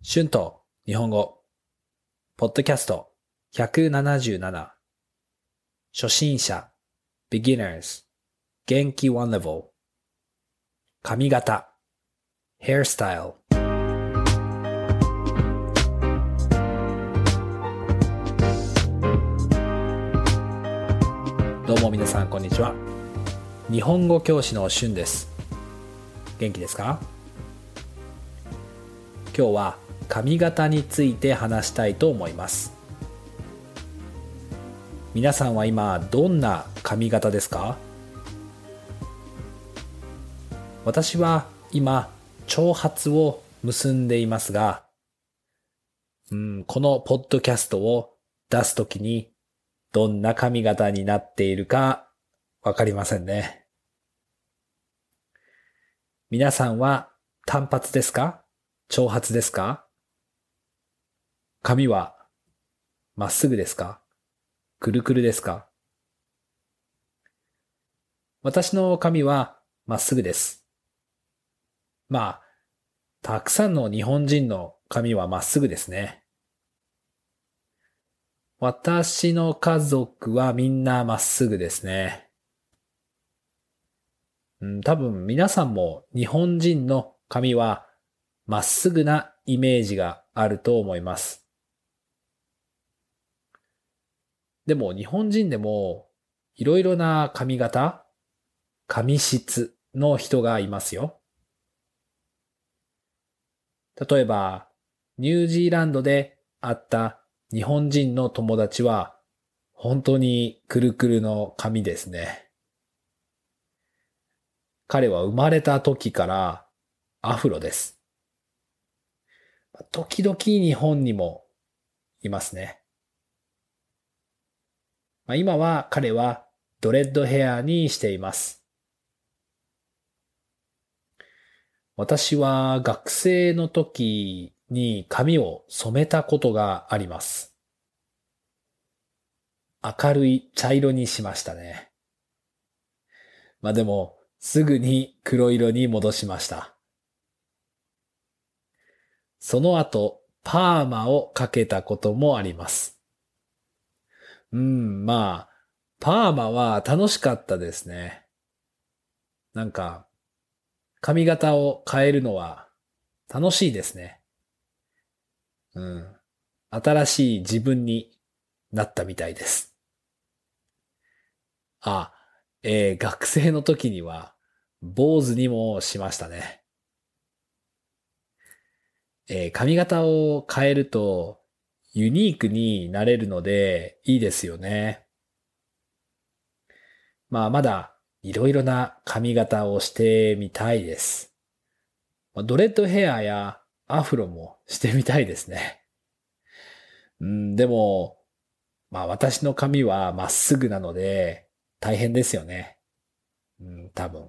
春と日本語、ポッドキャスト。177初心者。beginners 元気。one level 髪型。hairstyle どうも皆さんこんにちは。日本語教師の春です。元気ですか？今日は髪型について話したいと思います。皆さんは今どんな髪型ですか？私は今長髪を結んでいますが、うん、このポッドキャストを出すときにどんな髪型になっているかわかりませんね。皆さんは単発ですか？長髪ですか？髪はまっすぐですか？くるくるですか？私の髪はまっすぐです。まあ、たくさんの日本人の髪はまっすぐですね。私の家族はみんなまっすぐですね。うん、多分皆さんも日本人の髪はまっすぐなイメージがあると思います。でも日本人でもいろいろな髪型、髪質の人がいますよ。例えば、ニュージーランドで会った日本人の友達は本当にくるくるの髪ですね。彼は生まれた時からアフロです。時々日本にもいますね。まあ、今は彼はドレッドヘアにしています。私は学生の時に髪を染めたことがあります。明るい茶色にしましたね。まあでも、すぐに黒色に戻しました。その後、パーマをかけたこともあります。うん、まあ、パーマは楽しかったですね。なんか、髪型を変えるのは楽しいですね。うん。新しい自分になったみたいです。あ、えー、学生の時には坊主にもしましたね。えー、髪型を変えるとユニークになれるのでいいですよね。まあまだいろいろな髪型をしてみたいです。ドレッドヘアやアフロもしてみたいですね。うん、でも、まあ私の髪はまっすぐなので大変ですよね。うん、多分。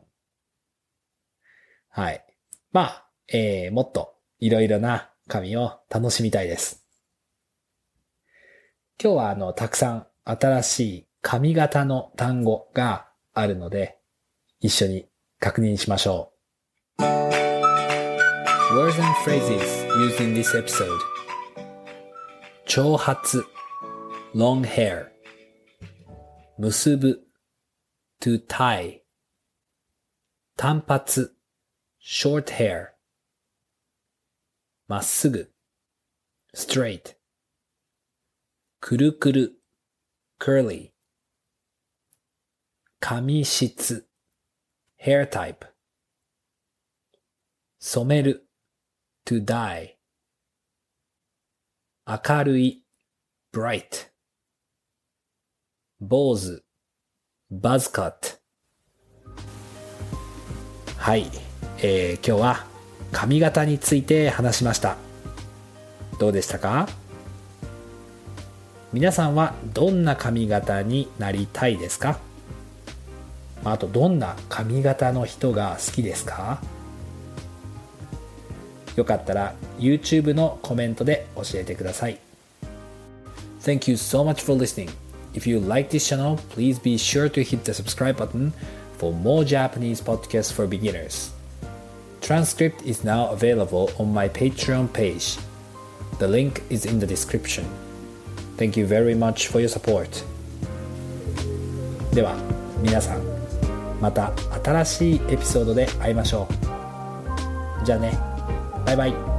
はい。まあ、えー、もっといろいろな髪を楽しみたいです。今日はあの、たくさん新しい髪型の単語があるので、一緒に確認しましょう。Words and phrases used in this episode 長髪 long hair 結ぶ to tie 単発 short hair まっすぐ straight くるくる curly 髪質。hair type 染める。to dye 明るい。bright 坊主。buzz cut はい、えー、今日は髪型について話しました。どうでしたか？皆さんはどんな髪型になりたいですかあとどんな髪型の人が好きですかよかったら YouTube のコメントで教えてください Thank you so much for listening. If you like this channel, please be sure to hit the subscribe button for more Japanese podcasts for beginners. Transcript is now available on my Patreon page. The link is in the description. Thank you very much for your support. では皆さんまた新しいエピソードで会いましょう。じゃあね。バイバイ。